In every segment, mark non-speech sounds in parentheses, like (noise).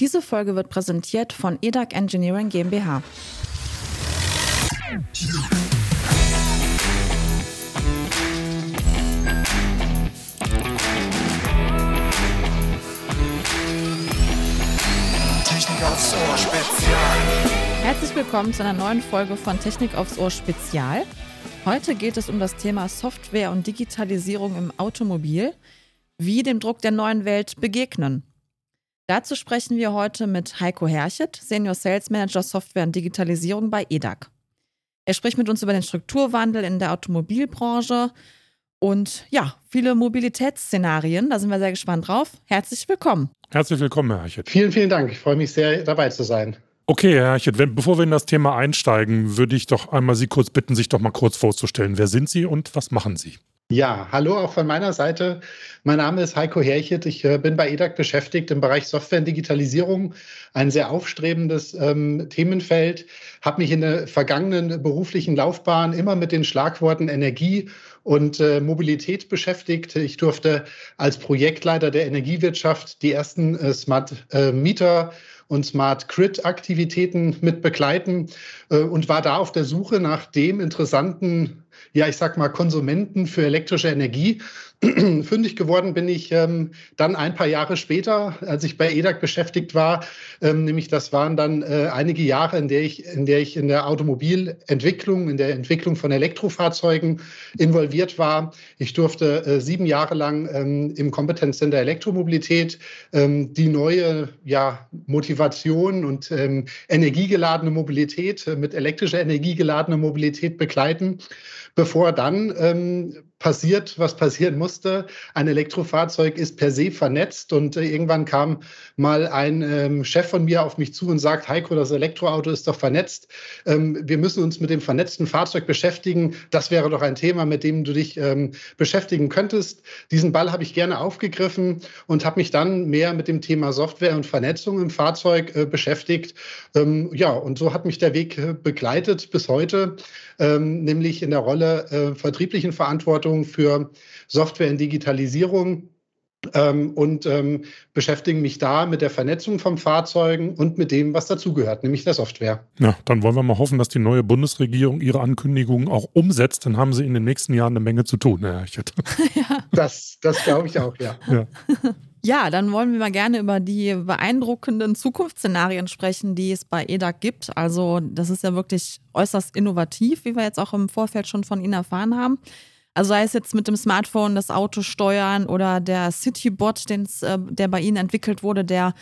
Diese Folge wird präsentiert von EDAC Engineering GmbH. Technik aufs Ohr Spezial. Herzlich willkommen zu einer neuen Folge von Technik aufs Ohr Spezial. Heute geht es um das Thema Software und Digitalisierung im Automobil, wie dem Druck der neuen Welt begegnen. Dazu sprechen wir heute mit Heiko Herchet, Senior Sales Manager Software und Digitalisierung bei EDAC. Er spricht mit uns über den Strukturwandel in der Automobilbranche und ja, viele Mobilitätsszenarien. Da sind wir sehr gespannt drauf. Herzlich willkommen. Herzlich willkommen, Herr Herchet. Vielen, vielen Dank. Ich freue mich sehr, dabei zu sein. Okay, Herr Herchet, wenn, bevor wir in das Thema einsteigen, würde ich doch einmal Sie kurz bitten, sich doch mal kurz vorzustellen. Wer sind Sie und was machen Sie? Ja, hallo auch von meiner Seite. Mein Name ist Heiko Herchet. Ich äh, bin bei EDAC beschäftigt im Bereich Software und Digitalisierung. Ein sehr aufstrebendes ähm, Themenfeld. Habe mich in der vergangenen beruflichen Laufbahn immer mit den Schlagworten Energie und äh, Mobilität beschäftigt. Ich durfte als Projektleiter der Energiewirtschaft die ersten äh, Smart äh, Meter und Smart Grid Aktivitäten mit begleiten äh, und war da auf der Suche nach dem interessanten ja, ich sag mal, Konsumenten für elektrische Energie. (clears throat) Fündig geworden bin ich ähm, dann ein paar Jahre später, als ich bei EDAC beschäftigt war. Ähm, nämlich das waren dann äh, einige Jahre, in der, ich, in der ich in der Automobilentwicklung, in der Entwicklung von Elektrofahrzeugen involviert war. Ich durfte äh, sieben Jahre lang ähm, im Kompetenzcenter Elektromobilität ähm, die neue ja, Motivation und ähm, energiegeladene Mobilität äh, mit elektrischer energiegeladene Mobilität begleiten bevor dann ähm, passiert, was passieren musste. Ein Elektrofahrzeug ist per se vernetzt und äh, irgendwann kam mal ein ähm, Chef von mir auf mich zu und sagt, Heiko, das Elektroauto ist doch vernetzt. Ähm, wir müssen uns mit dem vernetzten Fahrzeug beschäftigen. Das wäre doch ein Thema, mit dem du dich ähm, beschäftigen könntest. Diesen Ball habe ich gerne aufgegriffen und habe mich dann mehr mit dem Thema Software und Vernetzung im Fahrzeug äh, beschäftigt. Ähm, ja, und so hat mich der Weg äh, begleitet bis heute, ähm, nämlich in der Rolle äh, vertrieblichen Verantwortung Abteilung für Software in Digitalisierung ähm, und ähm, beschäftigen mich da mit der Vernetzung von Fahrzeugen und mit dem, was dazugehört, nämlich der Software. Ja, dann wollen wir mal hoffen, dass die neue Bundesregierung ihre Ankündigungen auch umsetzt. Dann haben sie in den nächsten Jahren eine Menge zu tun, Herr Herchett. (laughs) ja. Das, das glaube ich auch, ja. ja. (laughs) Ja, dann wollen wir mal gerne über die beeindruckenden Zukunftsszenarien sprechen, die es bei EDAC gibt. Also das ist ja wirklich äußerst innovativ, wie wir jetzt auch im Vorfeld schon von Ihnen erfahren haben. Also sei es jetzt mit dem Smartphone das Auto steuern oder der Citybot, äh, der bei Ihnen entwickelt wurde, der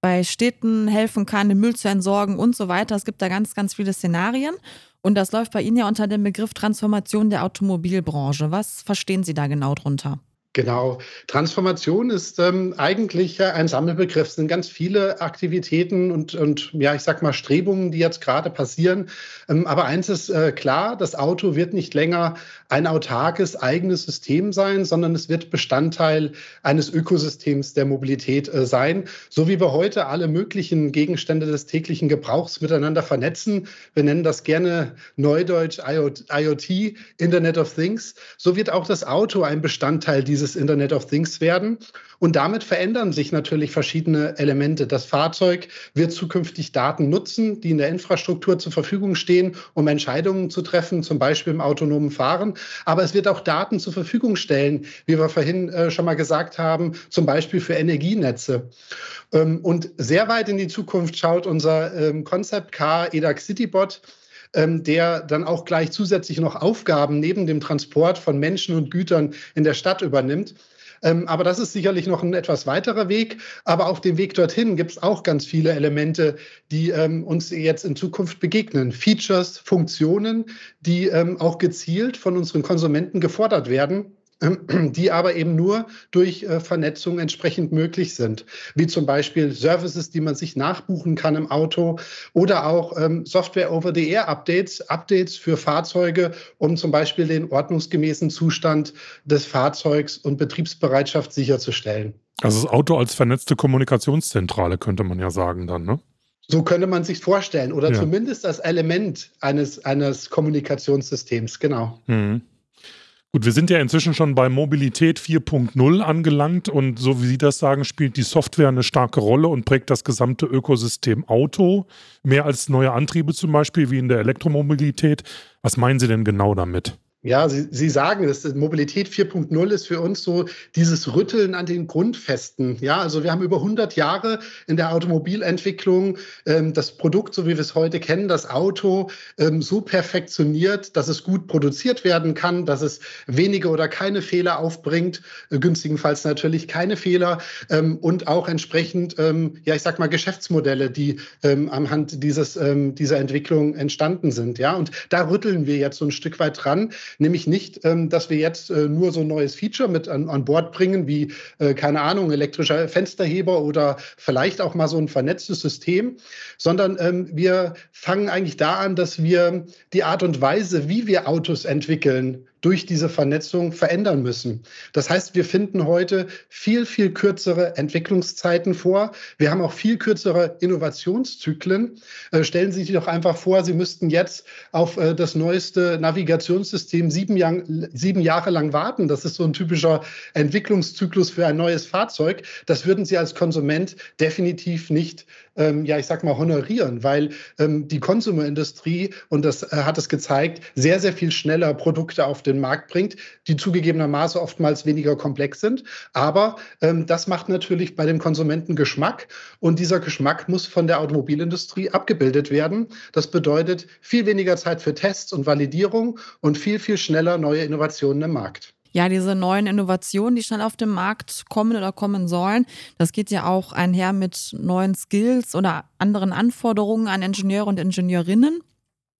bei Städten helfen kann, den Müll zu entsorgen und so weiter. Es gibt da ganz, ganz viele Szenarien. Und das läuft bei Ihnen ja unter dem Begriff Transformation der Automobilbranche. Was verstehen Sie da genau drunter? Genau. Transformation ist ähm, eigentlich ein Sammelbegriff. Es sind ganz viele Aktivitäten und, und ja, ich sag mal Strebungen, die jetzt gerade passieren. Ähm, aber eins ist äh, klar, das Auto wird nicht länger ein autarkes eigenes System sein, sondern es wird Bestandteil eines Ökosystems der Mobilität äh, sein. So wie wir heute alle möglichen Gegenstände des täglichen Gebrauchs miteinander vernetzen. Wir nennen das gerne Neudeutsch IoT, Internet of Things. So wird auch das Auto ein Bestandteil dieses dieses Internet of Things werden. Und damit verändern sich natürlich verschiedene Elemente. Das Fahrzeug wird zukünftig Daten nutzen, die in der Infrastruktur zur Verfügung stehen, um Entscheidungen zu treffen, zum Beispiel im autonomen Fahren. Aber es wird auch Daten zur Verfügung stellen, wie wir vorhin äh, schon mal gesagt haben, zum Beispiel für Energienetze. Ähm, und sehr weit in die Zukunft schaut unser ähm, Concept Car EDAC Citybot der dann auch gleich zusätzlich noch Aufgaben neben dem Transport von Menschen und Gütern in der Stadt übernimmt. Ähm, aber das ist sicherlich noch ein etwas weiterer Weg. Aber auf dem Weg dorthin gibt es auch ganz viele Elemente, die ähm, uns jetzt in Zukunft begegnen. Features, Funktionen, die ähm, auch gezielt von unseren Konsumenten gefordert werden (clears throat) die aber eben nur durch äh, Vernetzung entsprechend möglich sind, wie zum Beispiel Services, die man sich nachbuchen kann im Auto oder auch ähm, Software-over-the-Air-Updates, Updates für Fahrzeuge, um zum Beispiel den ordnungsgemäßen Zustand des Fahrzeugs und Betriebsbereitschaft sicherzustellen. Also das Auto als vernetzte Kommunikationszentrale könnte man ja sagen dann, ne? So könnte man sich vorstellen oder ja. zumindest als Element eines, eines Kommunikationssystems, genau. Mhm. Gut, wir sind ja inzwischen schon bei Mobilität 4.0 angelangt und so wie Sie das sagen, spielt die Software eine starke Rolle und prägt das gesamte Ökosystem Auto, mehr als neue Antriebe zum Beispiel wie in der Elektromobilität. Was meinen Sie denn genau damit? Ja, Sie, Sie sagen es, Mobilität 4.0 ist für uns so dieses Rütteln an den Grundfesten. Ja, also wir haben über 100 Jahre in der Automobilentwicklung ähm, das Produkt, so wie wir es heute kennen, das Auto ähm, so perfektioniert, dass es gut produziert werden kann, dass es wenige oder keine Fehler aufbringt, äh, günstigenfalls natürlich keine Fehler ähm, und auch entsprechend, ähm, ja, ich sag mal Geschäftsmodelle, die ähm, anhand dieses, ähm, dieser Entwicklung entstanden sind. Ja, und da rütteln wir jetzt so ein Stück weit dran Nämlich nicht, ähm, dass wir jetzt äh, nur so ein neues Feature mit an, an Bord bringen, wie, äh, keine Ahnung, elektrischer Fensterheber oder vielleicht auch mal so ein vernetztes System, sondern ähm, wir fangen eigentlich da an, dass wir die Art und Weise, wie wir Autos entwickeln, durch diese Vernetzung verändern müssen. Das heißt, wir finden heute viel, viel kürzere Entwicklungszeiten vor. Wir haben auch viel kürzere Innovationszyklen. Äh, stellen Sie sich doch einfach vor, Sie müssten jetzt auf äh, das neueste Navigationssystem sieben, Jahr, sieben Jahre lang warten. Das ist so ein typischer Entwicklungszyklus für ein neues Fahrzeug. Das würden Sie als Konsument definitiv nicht ähm, ja, ich sag mal, honorieren, weil ähm, die Konsumerindustrie, und das äh, hat es gezeigt, sehr, sehr viel schneller Produkte auf den Markt bringt, die zugegebenermaßen oftmals weniger komplex sind. Aber ähm, das macht natürlich bei dem Konsumenten Geschmack und dieser Geschmack muss von der Automobilindustrie abgebildet werden. Das bedeutet viel weniger Zeit für Tests und Validierung und viel, viel schneller neue Innovationen im Markt ja, diese neuen Innovationen, die schnell auf den Markt kommen oder kommen sollen, das geht ja auch einher mit neuen Skills oder anderen Anforderungen an Ingenieure und Ingenieurinnen.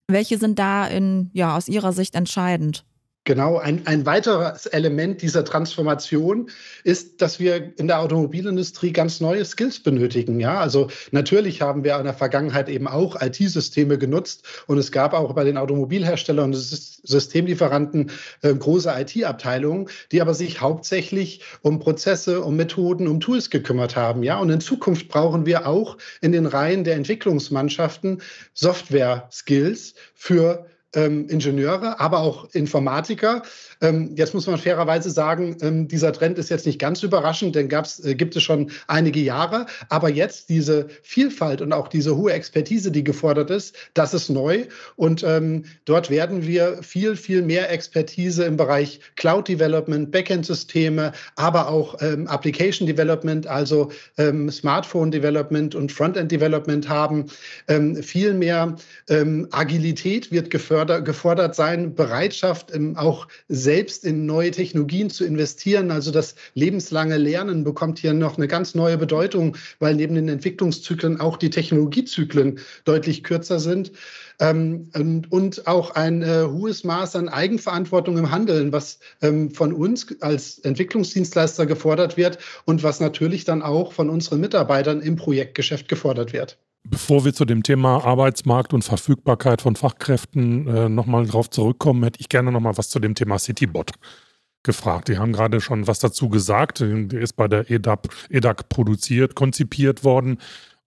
Welche sind da in, ja, aus Ihrer Sicht entscheidend? Genau, ein, ein weiteres Element dieser Transformation ist, dass wir in der Automobilindustrie ganz neue Skills benötigen. Ja, also natürlich haben wir in der Vergangenheit eben auch IT-Systeme genutzt und es gab auch bei den Automobilherstellern und Systemlieferanten äh, große IT-Abteilungen, die aber sich hauptsächlich um Prozesse, um Methoden, um Tools gekümmert haben. Ja, und in Zukunft brauchen wir auch in den Reihen der Entwicklungsmannschaften Software-Skills für ähm, Ingenieure, aber auch Informatiker, ähm, jetzt muss man fairerweise sagen, ähm, dieser Trend ist jetzt nicht ganz überraschend, denn gab's, äh, gibt es schon einige Jahre. Aber jetzt diese Vielfalt und auch diese hohe Expertise, die gefordert ist, das ist neu. Und ähm, dort werden wir viel, viel mehr Expertise im Bereich Cloud Development, Backend-Systeme, aber auch ähm, Application Development, also ähm, Smartphone Development und Frontend Development haben. Viel mehr Agilität wird gefördert, gefordert sein, Bereitschaft, auch selbst in neue Technologien zu investieren. Also das lebenslange Lernen bekommt hier noch eine ganz neue Bedeutung, weil neben den Entwicklungszyklen auch die Technologiezyklen deutlich kürzer sind. Ähm, und, und, auch ein äh, hohes Maß an Eigenverantwortung im Handeln, was ähm, von uns als Entwicklungsdienstleister gefordert wird und was natürlich dann auch von unseren Mitarbeitern im Projektgeschäft gefordert wird. Bevor wir zu dem Thema Arbeitsmarkt und Verfügbarkeit von Fachkräften äh, nochmal drauf zurückkommen, hätte ich gerne nochmal was zu dem Thema Citybot gefragt. Die haben gerade schon was dazu gesagt. Der ist bei der EDAP, EDAC produziert, konzipiert worden.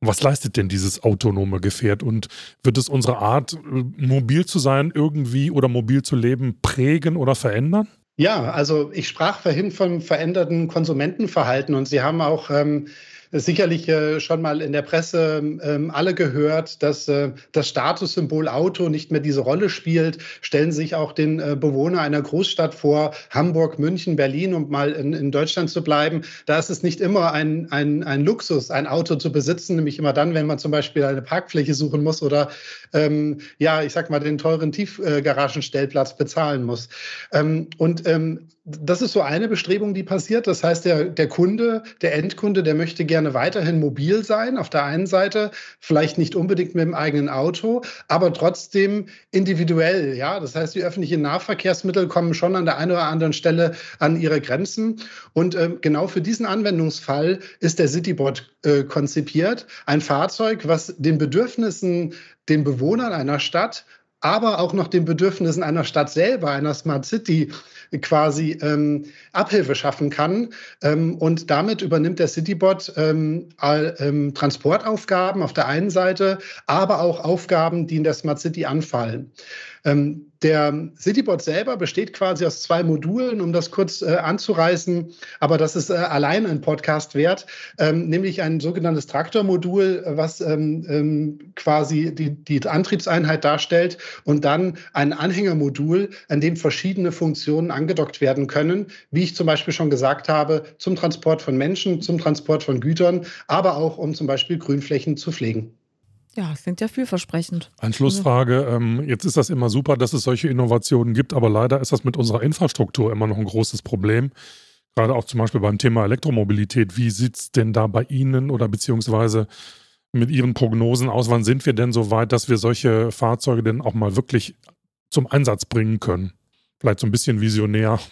Was leistet denn dieses autonome Gefährt und wird es unsere Art, äh, mobil zu sein, irgendwie oder mobil zu leben, prägen oder verändern? Ja, also ich sprach vorhin vom veränderten Konsumentenverhalten und Sie haben auch ähm, sicherlich äh, schon mal in der Presse ähm, alle gehört, dass äh, das Statussymbol Auto nicht mehr diese Rolle spielt. Stellen sich auch den äh, Bewohner einer Großstadt vor, Hamburg, München, Berlin, um mal in, in Deutschland zu bleiben. Da ist es nicht immer ein, ein, ein Luxus, ein Auto zu besitzen, nämlich immer dann, wenn man zum Beispiel eine Parkfläche suchen muss oder ähm, ja, ich sag mal, den teuren Tiefgaragenstellplatz bezahlen muss. Ähm, und ähm, das ist so eine Bestrebung, die passiert. Das heißt, der, der Kunde, der Endkunde, der möchte gerne weiterhin mobil sein. Auf der einen Seite, vielleicht nicht unbedingt mit dem eigenen Auto, aber trotzdem individuell. Ja, das heißt, die öffentlichen Nahverkehrsmittel kommen schon an der einen oder anderen Stelle an ihre Grenzen. Und äh, genau für diesen Anwendungsfall ist der Citybot äh, konzipiert. Ein Fahrzeug, was den Bedürfnissen den Bewohnern einer Stadt aber auch noch den Bedürfnissen einer Stadt selber, einer Smart City quasi ähm, Abhilfe schaffen kann. Ähm, und damit übernimmt der Citybot ähm, ähm, Transportaufgaben auf der einen Seite, aber auch Aufgaben, die in der Smart City anfallen. Ähm, der Citybot selber besteht quasi aus zwei Modulen, um das kurz äh, anzureißen, aber das ist äh, allein ein Podcast wert, ähm, nämlich ein sogenanntes Traktormodul, was ähm, ähm, quasi die, die Antriebseinheit darstellt und dann ein Anhängermodul, an dem verschiedene Funktionen angedockt werden können, wie ich zum Beispiel schon gesagt habe, zum Transport von Menschen, zum Transport von Gütern, aber auch um zum Beispiel Grünflächen zu pflegen. Ja, klingt ja vielversprechend. Anschlussfrage. Ähm, jetzt ist das immer super, dass es solche Innovationen gibt, aber leider ist das mit unserer Infrastruktur immer noch ein großes Problem. Gerade auch zum Beispiel beim Thema Elektromobilität. Wie sieht es denn da bei Ihnen oder beziehungsweise mit Ihren Prognosen aus? Wann sind wir denn so weit, dass wir solche Fahrzeuge denn auch mal wirklich zum Einsatz bringen können? Vielleicht so ein bisschen visionär. (laughs)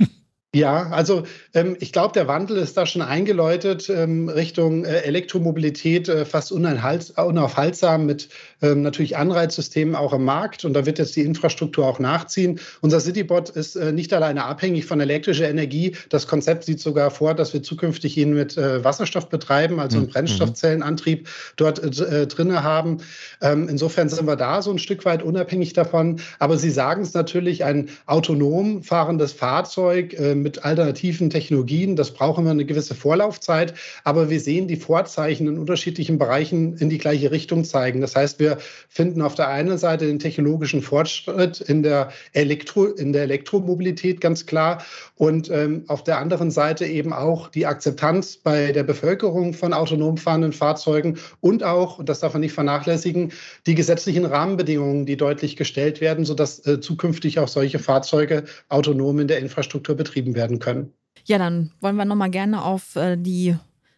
Ja, also ähm, ich glaube, der Wandel ist da schon eingeläutet ähm, Richtung äh, Elektromobilität, äh, fast unaufhaltsam mit ähm, natürlich Anreizsystemen auch im Markt. Und da wird jetzt die Infrastruktur auch nachziehen. Unser Citybot ist äh, nicht alleine abhängig von elektrischer Energie. Das Konzept sieht sogar vor, dass wir zukünftig ihn mit äh, Wasserstoff betreiben, also einen mhm. Brennstoffzellenantrieb dort äh, drinne haben. Ähm, insofern sind wir da so ein Stück weit unabhängig davon. Aber Sie sagen es natürlich, ein autonom fahrendes Fahrzeug äh, mit alternativen Technologien. Das brauchen wir eine gewisse Vorlaufzeit, aber wir sehen die Vorzeichen in unterschiedlichen Bereichen in die gleiche Richtung zeigen. Das heißt, wir finden auf der einen Seite den technologischen Fortschritt in der, Elektro, in der Elektromobilität ganz klar und ähm, auf der anderen Seite eben auch die Akzeptanz bei der Bevölkerung von autonom fahrenden Fahrzeugen und auch, und das darf man nicht vernachlässigen, die gesetzlichen Rahmenbedingungen, die deutlich gestellt werden, sodass äh, zukünftig auch solche Fahrzeuge autonom in der Infrastruktur betrieben betrieben werden können. Ja, dann wollen wir nochmal gerne auf äh, die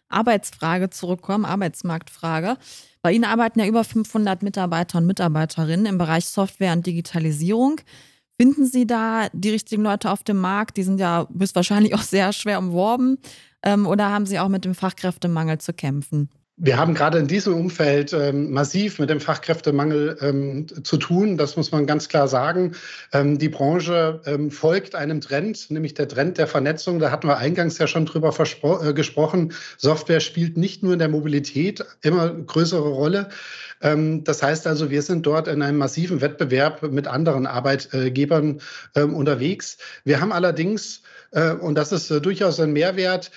Arbeitsfrage zurückkommen, Arbeitsmarktfrage. Bei Ihnen arbeiten ja über 500 Mitarbeiter und Mitarbeiterinnen im Bereich Software und Digitalisierung. Finden Sie da die richtigen Leute auf dem Markt? Die sind ja wahrscheinlich auch sehr schwer umworben. Ähm, oder haben Sie auch mit dem Fachkräftemangel zu kämpfen? Wir haben gerade in diesem Umfeld ähm, massiv mit dem Fachkräftemangel ähm, zu tun. Das muss man ganz klar sagen. Ähm, die Branche ähm, folgt einem Trend, nämlich der Trend der Vernetzung. Da hatten wir eingangs ja schon drüber äh, gesprochen. Software spielt nicht nur in der Mobilität immer größere Rolle. Ähm, das heißt also, wir sind dort in einem massiven Wettbewerb mit anderen Arbeitgebern ähm, unterwegs. Wir haben allerdings äh, und das ist äh, durchaus ein Mehrwert,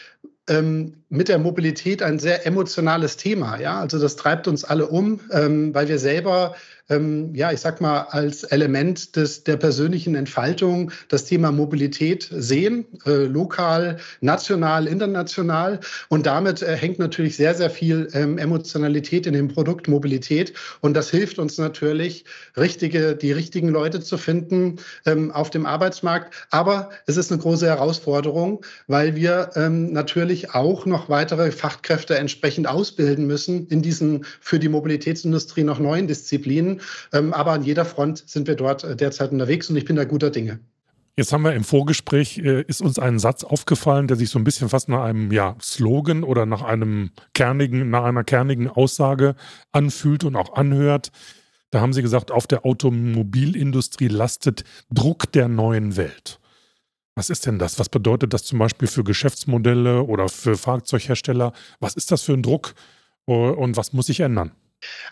mit der Mobilität ein sehr emotionales Thema. Ja, also das treibt uns alle um, ähm, weil wir selber ähm, ja, ich sag mal, als Element des, der persönlichen Entfaltung das Thema Mobilität sehen, äh, lokal, national, international. Und damit äh, hängt natürlich sehr, sehr viel ähm, Emotionalität in dem Produkt Mobilität. Und das hilft uns natürlich, richtige, die richtigen Leute zu finden ähm, auf dem Arbeitsmarkt. Aber es ist eine große Herausforderung, weil wir ähm, natürlich auch noch weitere Fachkräfte entsprechend ausbilden müssen in diesen für die Mobilitätsindustrie noch neuen Disziplinen. Ähm, aber an jeder Front sind wir dort äh, derzeit unterwegs und ich bin da guter Dinge. Jetzt haben wir im Vorgespräch, äh, ist uns ein Satz aufgefallen, der sich so ein bisschen fast nach einem ja, Slogan oder nach einem kernigen, nach einer kernigen Aussage anfühlt und auch anhört. Da haben Sie gesagt, auf der Automobilindustrie lastet Druck der neuen Welt. Was ist denn das? Was bedeutet das zum Beispiel für Geschäftsmodelle oder für Fahrzeughersteller? Was ist das für ein Druck und was muss sich ändern?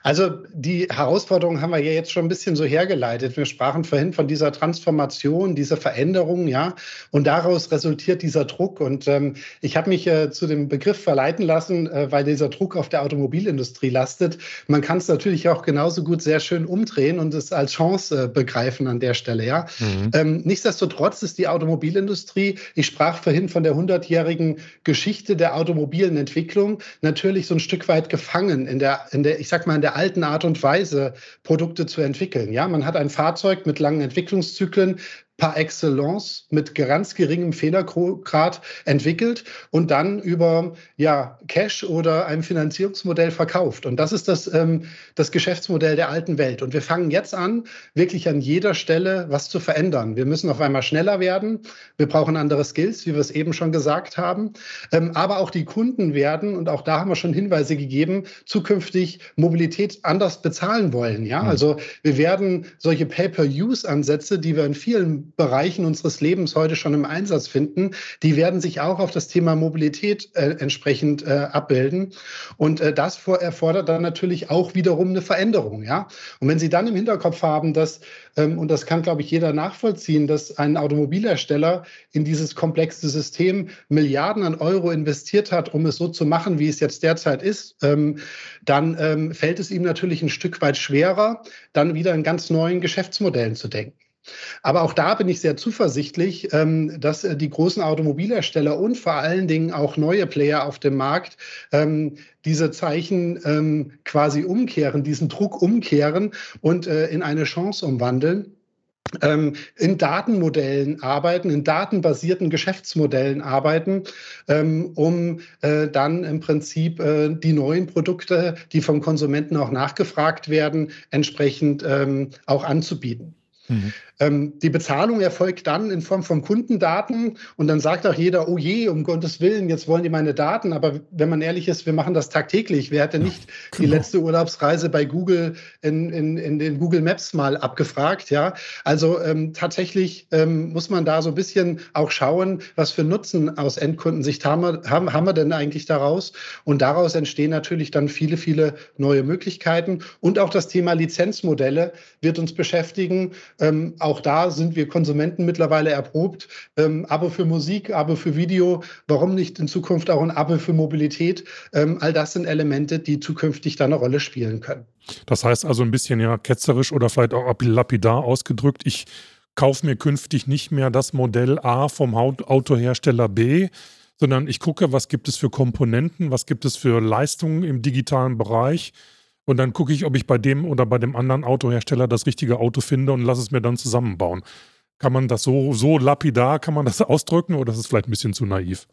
Also die Herausforderungen haben wir ja jetzt schon ein bisschen so hergeleitet. Wir sprachen vorhin von dieser Transformation, dieser Veränderung, ja, und daraus resultiert dieser Druck. Und ähm, ich habe mich äh, zu dem Begriff verleiten lassen, äh, weil dieser Druck auf der Automobilindustrie lastet. Man kann es natürlich auch genauso gut sehr schön umdrehen und es als Chance äh, begreifen an der Stelle, ja. Mhm. Ähm, nichtsdestotrotz ist die Automobilindustrie, ich sprach vorhin von der hundertjährigen Geschichte der automobilen Entwicklung, natürlich so ein Stück weit gefangen in der, in der, ich sag sag mal, in der alten Art und Weise Produkte zu entwickeln. Ja, man hat ein Fahrzeug mit langen Entwicklungszyklen, par excellence mit ganz geringem Fehlergrad entwickelt und dann über ja, Cash oder ein Finanzierungsmodell verkauft. Und das ist das, ähm, das Geschäftsmodell der alten Welt. Und wir fangen jetzt an, wirklich an jeder Stelle was zu verändern. Wir müssen auf einmal schneller werden. Wir brauchen andere Skills, wie wir es eben schon gesagt haben. Ähm, aber auch die Kunden werden, und auch da haben wir schon Hinweise gegeben, zukünftig Mobilität anders bezahlen wollen. Ja, mhm. also wir werden solche Pay-per-Use-Ansätze, die wir in vielen Bereichen unseres Lebens heute schon im Einsatz finden, die werden sich auch auf das Thema Mobilität äh, entsprechend äh, abbilden. Und äh, das vor, erfordert dann natürlich auch wiederum eine Veränderung. Ja? Und wenn Sie dann im Hinterkopf haben, dass, ähm, und das kann, glaube ich, jeder nachvollziehen, dass ein Automobilhersteller in dieses komplexe System Milliarden an Euro investiert hat, um es so zu machen, wie es jetzt derzeit ist, ähm, dann ähm, fällt es ihm natürlich ein Stück weit schwerer, dann wieder in ganz neuen Geschäftsmodellen zu denken. Aber auch da bin ich sehr zuversichtlich, ähm, dass äh, die großen Automobilhersteller und vor allen Dingen auch neue Player auf dem Markt ähm, diese Zeichen ähm, quasi umkehren, diesen Druck umkehren und äh, in eine Chance umwandeln in Datenmodellen arbeiten, in datenbasierten Geschäftsmodellen arbeiten, um äh, dann im Prinzip die neuen Produkte, die vom Konsumenten auch nachgefragt werden, entsprechend auch anzubieten. Mhm. Ähm, die Bezahlung erfolgt dann in Form von Kundendaten und dann sagt auch jeder, oh je, um Gottes Willen, jetzt wollen die meine Daten. Aber wenn man ehrlich ist, wir machen das tagtäglich. Wer hätte nicht ja, genau. die letzte Urlaubsreise bei Google in, in, in, den Google Maps mal abgefragt? Ja, also ähm, tatsächlich ähm, muss man da so ein bisschen auch schauen, was für Nutzen aus Endkundensicht haben wir, haben, haben wir denn eigentlich daraus? Und daraus entstehen natürlich dann viele, viele neue Möglichkeiten. Und auch das Thema Lizenzmodelle wird uns beschäftigen. Ähm, auch da sind wir Konsumenten mittlerweile erprobt. Ähm, Abo für Musik, Abo für Video, warum nicht in Zukunft auch ein Abo für Mobilität? Ähm, all das sind Elemente, die zukünftig da eine Rolle spielen können. Das heißt also ein bisschen ja ketzerisch oder vielleicht auch lapidar ausgedrückt, ich kaufe mir künftig nicht mehr das Modell A vom Autohersteller B, sondern ich gucke, was gibt es für Komponenten, was gibt es für Leistungen im digitalen Bereich und dann gucke ich, ob ich bei dem oder bei dem anderen Autohersteller das richtige Auto finde und lasse es mir dann zusammenbauen. Kann man das so, so lapidar, kann man das (laughs) ausdrücken oder ist es vielleicht ein bisschen zu naiv?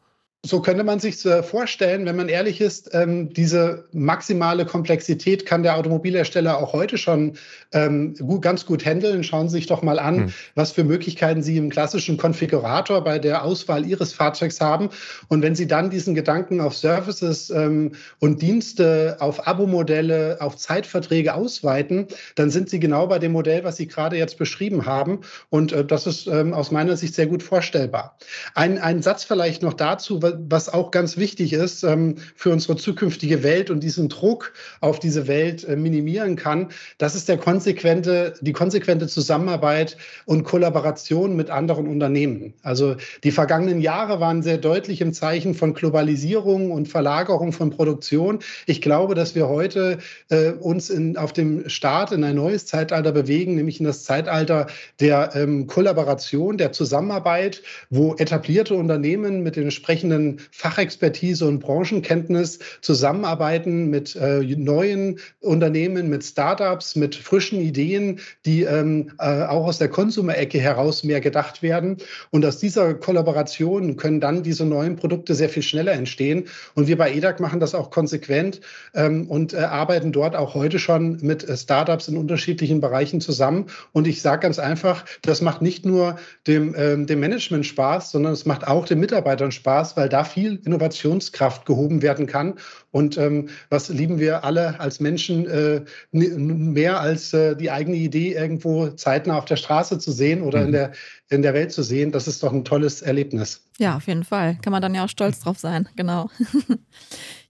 So könnte man sich vorstellen, wenn man ehrlich ist, ähm, diese maximale Komplexität kann der Automobilhersteller auch heute schon ähm, ganz gut handeln. Schauen Sie sich doch mal an, hm. was für Möglichkeiten Sie im klassischen Konfigurator bei der Auswahl Ihres Fahrzeugs haben. Und wenn Sie dann diesen Gedanken auf Services ähm, und Dienste, auf Abo-Modelle, auf Zeitverträge ausweiten, dann sind Sie genau bei dem Modell, was Sie gerade jetzt beschrieben haben. Und äh, das ist aus meiner Sicht sehr gut vorstellbar. Ein, ein Satz vielleicht noch dazu, was auch ganz wichtig ist ähm, für unsere zukünftige Welt und diesen Druck auf diese Welt äh, minimieren kann, das ist der konsequente, die konsequente Zusammenarbeit und Kollaboration mit anderen Unternehmen. Also die vergangenen Jahre waren sehr deutlich im Zeichen von Globalisierung und Verlagerung von Produktion. Ich glaube, dass wir heute äh, uns in, auf dem Start in ein neues Zeitalter bewegen, nämlich in das Zeitalter der ähm, Kollaboration, der Zusammenarbeit, wo etablierte Unternehmen mit den entsprechenden eigenen Fachexpertise und Branchenkenntnis zusammenarbeiten mit äh, neuen Unternehmen, mit Startups, mit frischen Ideen, die ähm, äh, auch aus der Konsumerecke heraus mehr gedacht werden. Und aus dieser Kollaboration können dann diese neuen Produkte sehr viel schneller entstehen. Und wir bei EDAC machen das auch konsequent ähm, und äh, arbeiten dort auch heute schon mit äh, Startups in unterschiedlichen Bereichen zusammen. Und ich sage ganz einfach, das macht nicht nur dem, ähm, dem Management Spaß, sondern es macht auch den Mitarbeitern Spaß, weil weil da viel Innovationskraft gehoben werden kann. Und ähm, was lieben wir alle als Menschen äh, mehr als äh, die eigene Idee, irgendwo zeitnah auf der Straße zu sehen oder mhm. in, der, in der Welt zu sehen? Das ist doch ein tolles Erlebnis. Ja, auf jeden Fall. Kann man dann ja auch stolz (laughs) drauf sein, genau. (laughs)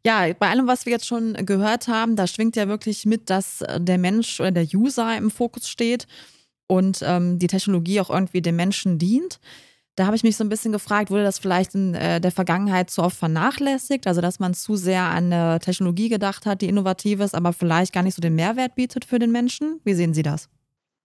Ja, bei allem, was wir jetzt schon gehört haben, da schwingt ja wirklich mit, dass äh, der Mensch oder der User im Fokus steht und ähm, die Technologie auch irgendwie dem Menschen dient. Da habe ich mich so ein bisschen gefragt, wurde das vielleicht in äh, der Vergangenheit zu oft vernachlässigt? Also, dass man zu sehr an eine Technologie gedacht hat, die innovativ ist, aber vielleicht gar nicht so den Mehrwert bietet für den Menschen? Wie sehen Sie das?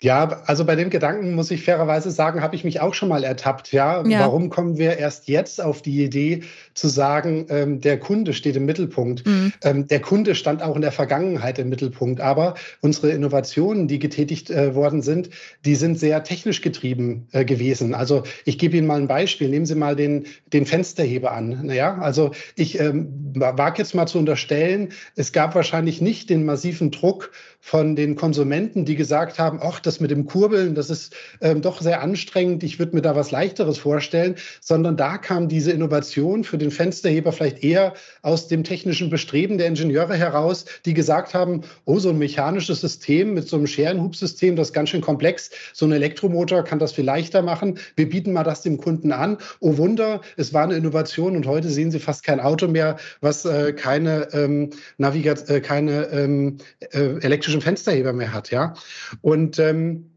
Ja, also bei dem Gedanken muss ich fairerweise sagen, habe ich mich auch schon mal ertappt. Ja? ja. warum kommen wir erst jetzt auf die Idee zu sagen, ähm, der Kunde steht im Mittelpunkt? Mhm. Ähm, der Kunde stand auch in der Vergangenheit im Mittelpunkt, aber unsere Innovationen, die getätigt äh, worden sind, die sind sehr technisch getrieben äh, gewesen. Also ich gebe Ihnen mal ein Beispiel. Nehmen Sie mal den, den Fensterheber an. Naja, also ich ähm, wage jetzt mal zu unterstellen, es gab wahrscheinlich nicht den massiven Druck von den Konsumenten, die gesagt haben, ach, das mit dem Kurbeln, das ist ähm, doch sehr anstrengend, ich würde mir da was Leichteres vorstellen, sondern da kam diese Innovation für den Fensterheber vielleicht eher aus dem technischen Bestreben der Ingenieure heraus, die gesagt haben, oh, so ein mechanisches System mit so einem Scherenhubsystem, das ist ganz schön komplex, so ein Elektromotor kann das viel leichter machen, wir bieten mal das dem Kunden an. Oh Wunder, es war eine Innovation und heute sehen Sie fast kein Auto mehr, was äh, keine ähm, äh, keine ähm, äh, elektrischen Fensterheber mehr hat, ja. Und ähm,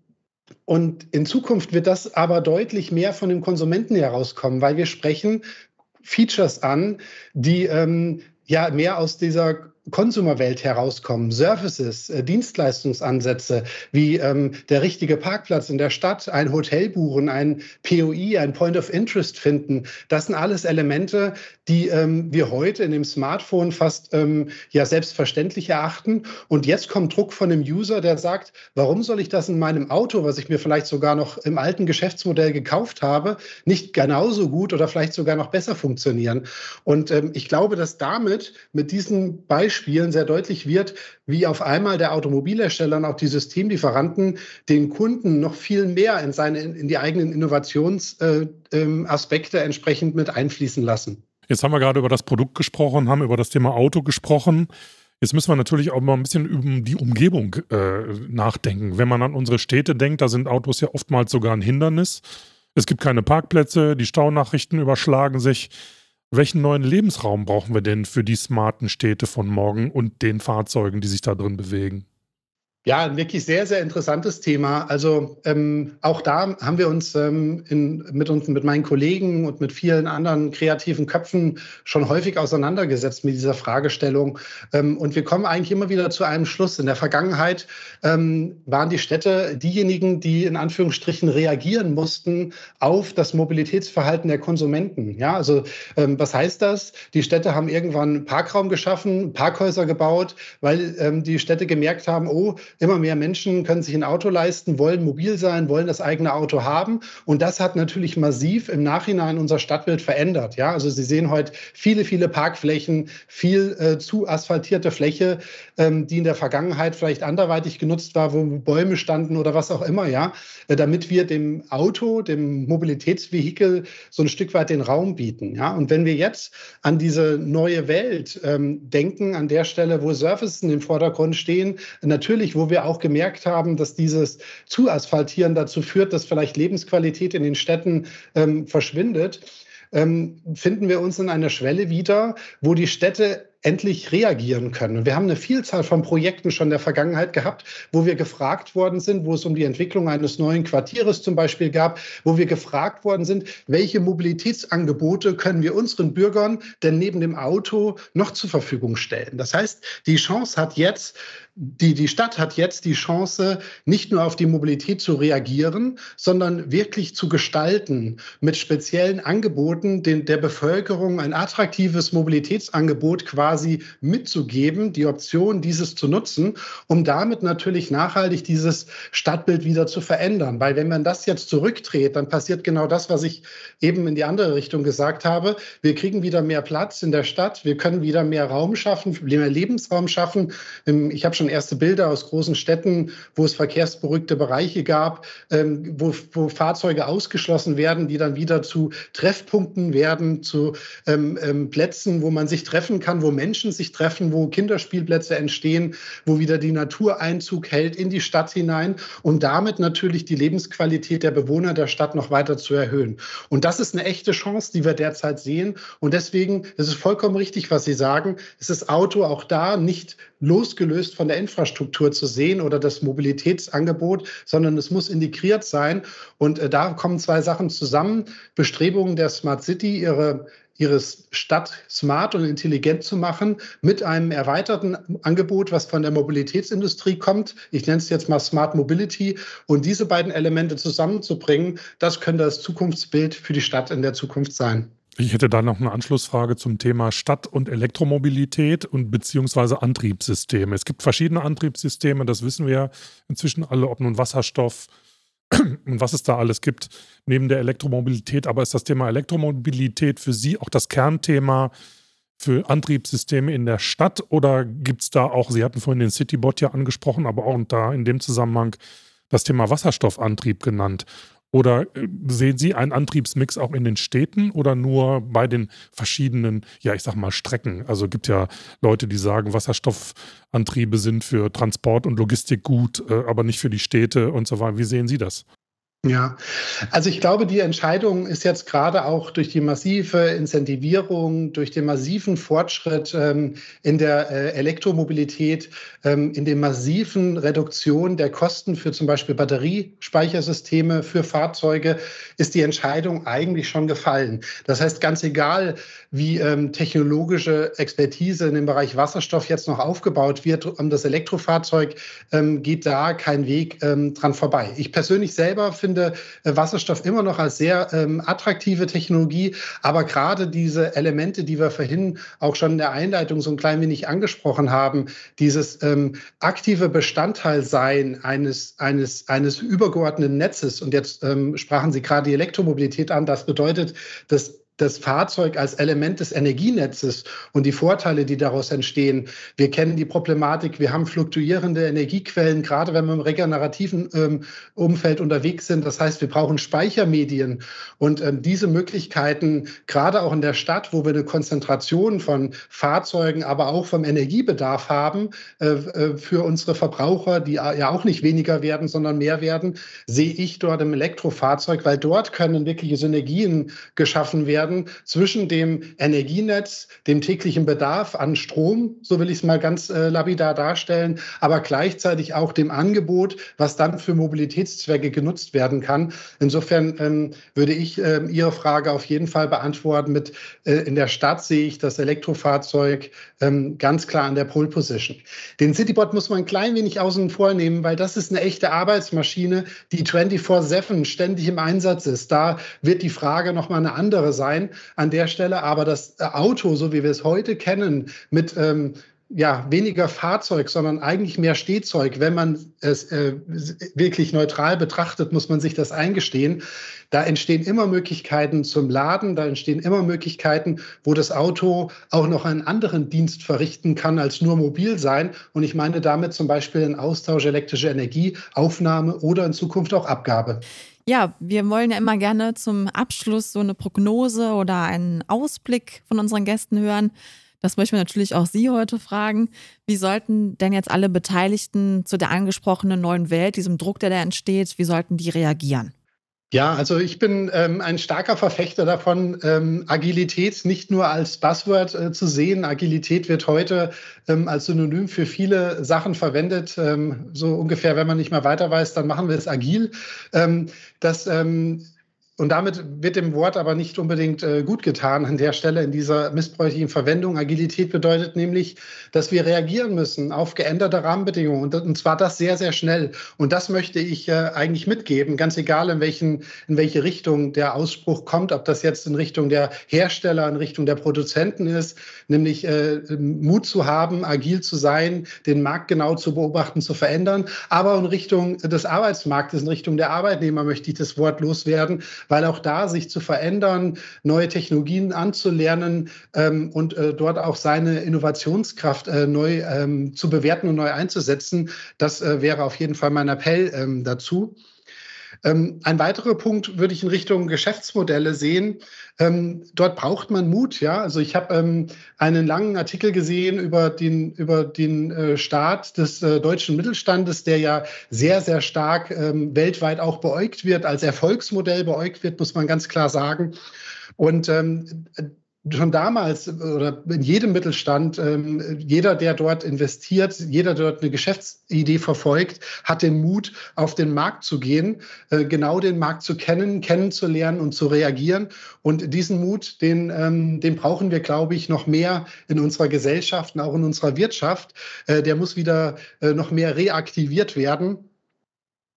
und in Zukunft wird das aber deutlich mehr von dem Konsumenten herauskommen, weil wir sprechen Features an, die ähm, ja mehr aus dieser Konsumerwelt herauskommen, Services, äh, Dienstleistungsansätze wie ähm, der richtige Parkplatz in der Stadt, ein Hotel buchen, ein POI, ein Point of Interest finden. Das sind alles Elemente, die ähm, wir heute in dem Smartphone fast ähm, ja selbstverständlich erachten. Und jetzt kommt Druck von dem User, der sagt, warum soll ich das in meinem Auto, was ich mir vielleicht sogar noch im alten Geschäftsmodell gekauft habe, nicht genauso gut oder vielleicht sogar noch besser funktionieren? Und ähm, ich glaube, dass damit mit diesen Beispielen Spielen sehr deutlich wird, wie auf einmal der Automobilhersteller und auch die Systemlieferanten den Kunden noch viel mehr in, seine, in die eigenen Innovationsaspekte äh, ähm, entsprechend mit einfließen lassen. Jetzt haben wir gerade über das Produkt gesprochen, haben über das Thema Auto gesprochen. Jetzt müssen wir natürlich auch mal ein bisschen über die Umgebung äh, nachdenken. Wenn man an unsere Städte denkt, da sind Autos ja oftmals sogar ein Hindernis. Es gibt keine Parkplätze, die Staunachrichten überschlagen sich. Welchen neuen Lebensraum brauchen wir denn für die smarten Städte von morgen und den Fahrzeugen, die sich da drin bewegen? Ja, ein wirklich sehr, sehr interessantes Thema. Also ähm, auch da haben wir uns, ähm, in, mit uns, mit meinen Kollegen und mit vielen anderen kreativen Köpfen schon häufig auseinandergesetzt mit dieser Fragestellung. Ähm, und wir kommen eigentlich immer wieder zu einem Schluss. In der Vergangenheit ähm, waren die Städte diejenigen, die in Anführungsstrichen reagieren mussten auf das Mobilitätsverhalten der Konsumenten. Ja, also ähm, was heißt das? Die Städte haben irgendwann Parkraum geschaffen, Parkhäuser gebaut, weil ähm, die Städte gemerkt haben, oh, Immer mehr Menschen können sich ein Auto leisten, wollen mobil sein, wollen das eigene Auto haben. Und das hat natürlich massiv im Nachhinein unser Stadtbild verändert. Ja, also Sie sehen heute viele, viele Parkflächen, viel äh, zu asphaltierte Fläche, ähm, die in der Vergangenheit vielleicht anderweitig genutzt war, wo Bäume standen oder was auch immer. Ja, äh, damit wir dem Auto, dem Mobilitätsvehikel so ein Stück weit den Raum bieten. Ja, und wenn wir jetzt an diese neue Welt ähm, denken, an der Stelle, wo Surfaces im Vordergrund stehen, natürlich, wo wir auch gemerkt haben, dass dieses Zuasphaltieren dazu führt, dass vielleicht Lebensqualität in den Städten ähm, verschwindet, ähm, finden wir uns in einer Schwelle wieder, wo die Städte endlich reagieren können. Wir haben eine Vielzahl von Projekten schon in der Vergangenheit gehabt, wo wir gefragt worden sind, wo es um die Entwicklung eines neuen Quartieres zum Beispiel gab, wo wir gefragt worden sind, welche Mobilitätsangebote können wir unseren Bürgern denn neben dem Auto noch zur Verfügung stellen. Das heißt, die Chance hat jetzt, die, die Stadt hat jetzt die Chance, nicht nur auf die Mobilität zu reagieren, sondern wirklich zu gestalten, mit speziellen Angeboten den, der Bevölkerung ein attraktives Mobilitätsangebot quasi mitzugeben, die Option, dieses zu nutzen, um damit natürlich nachhaltig dieses Stadtbild wieder zu verändern. Weil wenn man das jetzt zurückdreht, dann passiert genau das, was ich eben in die andere Richtung gesagt habe. Wir kriegen wieder mehr Platz in der Stadt, wir können wieder mehr Raum schaffen, mehr Lebensraum schaffen. Ich habe schon erste Bilder aus großen Städten, wo es verkehrsberuhigte Bereiche gab, ähm, wo, wo Fahrzeuge ausgeschlossen werden, die dann wieder zu Treffpunkten werden, zu ähm, Plätzen, wo man sich treffen kann, wo Menschen Menschen sich treffen, wo Kinderspielplätze entstehen, wo wieder die Natur Einzug hält in die Stadt hinein und damit natürlich die Lebensqualität der Bewohner der Stadt noch weiter zu erhöhen. Und das ist eine echte Chance, die wir derzeit sehen. Und deswegen ist es vollkommen richtig, was Sie sagen. Es ist Auto auch da nicht losgelöst von der Infrastruktur zu sehen oder das Mobilitätsangebot, sondern es muss integriert sein. Und äh, da kommen zwei Sachen zusammen. Bestrebungen der Smart City, ihre ihre Stadt smart und intelligent zu machen mit einem erweiterten Angebot, was von der Mobilitätsindustrie kommt. Ich nenne es jetzt mal Smart Mobility. Und diese beiden Elemente zusammenzubringen, das könnte das Zukunftsbild für die Stadt in der Zukunft sein. Ich hätte da noch eine Anschlussfrage zum Thema Stadt- und Elektromobilität und beziehungsweise Antriebssysteme. Es gibt verschiedene Antriebssysteme, das wissen wir inzwischen alle, ob nun Wasserstoff, (clears throat) und was es da alles gibt neben der Elektromobilität. Aber ist das Thema Elektromobilität für Sie auch das Kernthema für Antriebssysteme in der Stadt oder gibt es da auch, Sie hatten vorhin den Citybot ja angesprochen, aber auch da in dem Zusammenhang das Thema Wasserstoffantrieb genannt. Oder äh, sehen Sie einen Antriebsmix auch in den Städten oder nur bei den verschiedenen, ja, ich sag mal, Strecken? Also gibt ja Leute, die sagen, Wasserstoffantriebe sind für Transport und Logistik gut, äh, aber nicht für die Städte und so weiter. Wie sehen Sie das? Ja, also ich glaube, die Entscheidung ist jetzt gerade auch durch die massive Incentivierung, durch den massiven Fortschritt ähm, in der äh, Elektromobilität, ähm, in der massiven Reduktion der Kosten für zum Beispiel Batteriespeichersysteme für Fahrzeuge, ist die Entscheidung eigentlich schon gefallen. Das heißt, ganz egal, wie ähm, technologische Expertise in dem Bereich Wasserstoff jetzt noch aufgebaut wird, um das Elektrofahrzeug ähm, geht da kein Weg ähm, dran vorbei. Ich persönlich selber finde, finde äh, Wasserstoff immer noch als sehr ähm, attraktive Technologie, aber gerade diese Elemente, die wir vorhin auch schon in der Einleitung so ein klein wenig angesprochen haben, dieses ähm, aktive Bestandteil sein eines, eines, eines übergeordneten Netzes, und jetzt ähm, sprachen Sie gerade die Elektromobilität an, das bedeutet, dass das Fahrzeug als Element des Energienetzes und die Vorteile, die daraus entstehen. Wir kennen die Problematik, wir haben fluktuierende Energiequellen, gerade wenn wir im regenerativen ähm, Umfeld unterwegs sind. Das heißt, wir brauchen Speichermedien und ähm, diese Möglichkeiten, gerade auch in der Stadt, wo wir eine Konzentration von Fahrzeugen, aber auch vom Energiebedarf haben, äh, äh, für unsere Verbraucher, die ja auch nicht weniger werden, sondern mehr werden, sehe ich dort im Elektrofahrzeug, weil dort können wirkliche Synergien geschaffen werden werden zwischen dem Energienetz, dem täglichen Bedarf an Strom, so will ich es mal ganz äh, lapidar darstellen, aber gleichzeitig auch dem Angebot, was dann für Mobilitätszwecke genutzt werden kann. Insofern ähm, würde ich äh, Ihre Frage auf jeden Fall beantworten mit, äh, in der Stadt sehe ich das Elektrofahrzeug ähm, ganz klar an der Pole Position. Den Citybot muss man ein klein wenig außen vor nehmen, weil das ist eine echte Arbeitsmaschine, die 24-7 ständig im Einsatz ist. Da wird die Frage nochmal eine andere sein sein an der Stelle. Aber das Auto, so wie wir es heute kennen, mit ähm, ja, weniger Fahrzeug, sondern eigentlich mehr Stehzeug. Wenn man es äh, wirklich neutral betrachtet, muss man sich das eingestehen. Da entstehen immer Möglichkeiten zum Laden, da entstehen immer Möglichkeiten, wo das Auto auch noch einen anderen Dienst verrichten kann als nur mobil sein. Und ich meine damit zum Beispiel den Austausch elektrischer Energie, Aufnahme oder in Zukunft auch Abgabe. Ja, wir wollen ja immer gerne zum Abschluss so eine Prognose oder einen Ausblick von unseren Gästen hören. Das möchten wir natürlich auch Sie heute fragen. Wie sollten denn jetzt alle Beteiligten zu der angesprochenen neuen Welt, diesem Druck, der da entsteht, wie sollten die reagieren? Ja, also ich bin ähm, ein starker Verfechter davon, ähm, Agilität nicht nur als Buzzword äh, zu sehen. Agilität wird heute ähm, als Synonym für viele Sachen verwendet. Ähm, so ungefähr, wenn man nicht mehr weiter weiß, dann machen wir es agil. Ähm, das ähm, und damit wird dem Wort aber nicht unbedingt äh, gut getan an der Stelle in dieser missbräuchlichen Verwendung. Agilität bedeutet nämlich, dass wir reagieren müssen auf geänderte Rahmenbedingungen und, zwar das sehr, sehr schnell. Und das möchte ich äh, eigentlich mitgeben, ganz egal in, welchen, in welche Richtung der Ausspruch kommt, ob das jetzt in Richtung der Hersteller, in Richtung der Produzenten ist, nämlich äh, Mut zu haben, agil zu sein, den Markt genau zu beobachten, zu verändern, aber in Richtung des Arbeitsmarktes, in Richtung der Arbeitnehmer möchte ich das Wort loswerden weil auch da sich zu verändern, neue Technologien anzulernen ähm, und äh, dort auch seine Innovationskraft äh, neu ähm, zu bewerten und neu einzusetzen, das äh, wäre auf jeden Fall mein Appell ähm, dazu. Ähm, ein weiterer Punkt würde ich in Richtung Geschäftsmodelle sehen. Ähm, dort braucht man Mut. Ja, also ich habe ähm, einen langen Artikel gesehen über den über den äh, Staat des äh, deutschen Mittelstandes, der ja sehr sehr stark ähm, weltweit auch beäugt wird, als Erfolgsmodell beäugt wird, muss man ganz klar sagen. Und ähm, schon damals oder in jedem Mittelstand, ähm, jeder, der dort investiert, jeder, der dort eine Geschäftsidee verfolgt, hat den Mut, auf den Markt zu gehen, äh, genau den Markt zu kennen, kennenzulernen und zu reagieren. Und diesen Mut, den, ähm, den brauchen wir, glaube ich, noch mehr in unserer Gesellschaft und auch in unserer Wirtschaft. Äh, der muss wieder äh, noch mehr reaktiviert werden.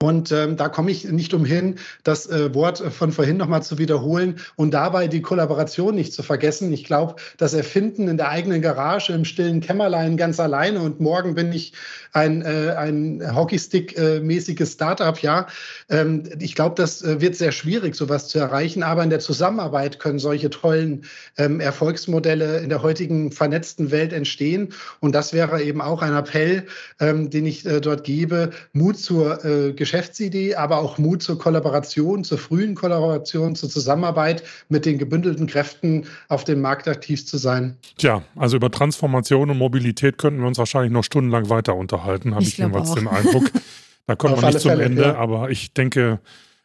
Und ähm, da komme ich nicht umhin, das äh, Wort von vorhin nochmal zu wiederholen und dabei die Kollaboration nicht zu vergessen. Ich glaube, das Erfinden in der eigenen Garage im stillen Kämmerlein ganz alleine und morgen bin ich ein, äh, ein Hockeystick-mäßiges Startup, ja. Ähm, ich glaube, das äh, wird sehr schwierig, sowas zu erreichen, aber in der Zusammenarbeit können solche tollen ähm, Erfolgsmodelle in der heutigen vernetzten Welt entstehen. Und das wäre eben auch ein Appell, ähm, den ich äh, dort gebe, Mut zur äh, Geschäftsidee, aber auch Mut zur Kollaboration, zur frühen Kollaboration, zur Zusammenarbeit mit den gebündelten Kräften auf dem Markt aktiv zu sein. Tja, also über Transformation und Mobilität könnten wir uns wahrscheinlich noch stundenlang weiter unterhalten, habe ich, ich jedenfalls den Eindruck. (laughs) Da kommen wir nicht zum Fälle, Ende, ja. aber ich denke,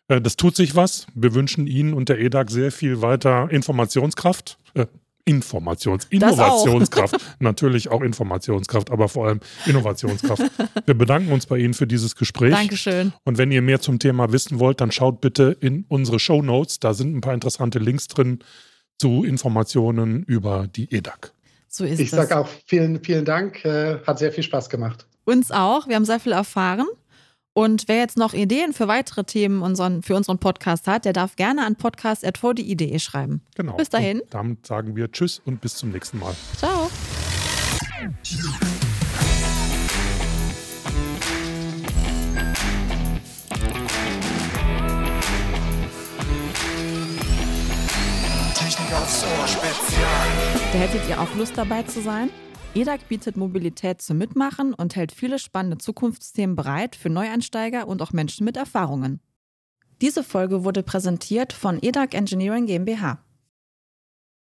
äh, das tut sich was. Wir wünschen Ihnen und der EDAG sehr viel weiter Informationskraft, äh, Informations-, Innovationskraft. Auch. (laughs) Natürlich auch Informationskraft, aber vor allem Innovationskraft. Wir bedanken uns bei Ihnen für dieses Gespräch. Dankeschön. Und wenn ihr mehr zum Thema wissen wollt, dann schaut bitte in unsere Show Notes. Da sind ein paar interessante Links drin zu Informationen über die EDAG. So ist ich sage auch vielen, vielen Dank. Äh, hat sehr viel Spaß gemacht. Uns auch. Wir haben sehr viel erfahren. Und wer jetzt noch Ideen für weitere Themen unseren, für unseren Podcast hat, der darf gerne an podcast.vdi.de schreiben. Genau. Bis dahin. Und damit sagen wir Tschüss und bis zum nächsten Mal. Ciao. Technik aufs Ohr Spezial. Da hättet ihr auch Lust dabei zu sein? EDAG bietet Mobilität zum Mitmachen und hält viele spannende Zukunftsthemen bereit für Neueinsteiger und auch Menschen mit Erfahrungen. Diese Folge wurde präsentiert von EDAG Engineering GmbH.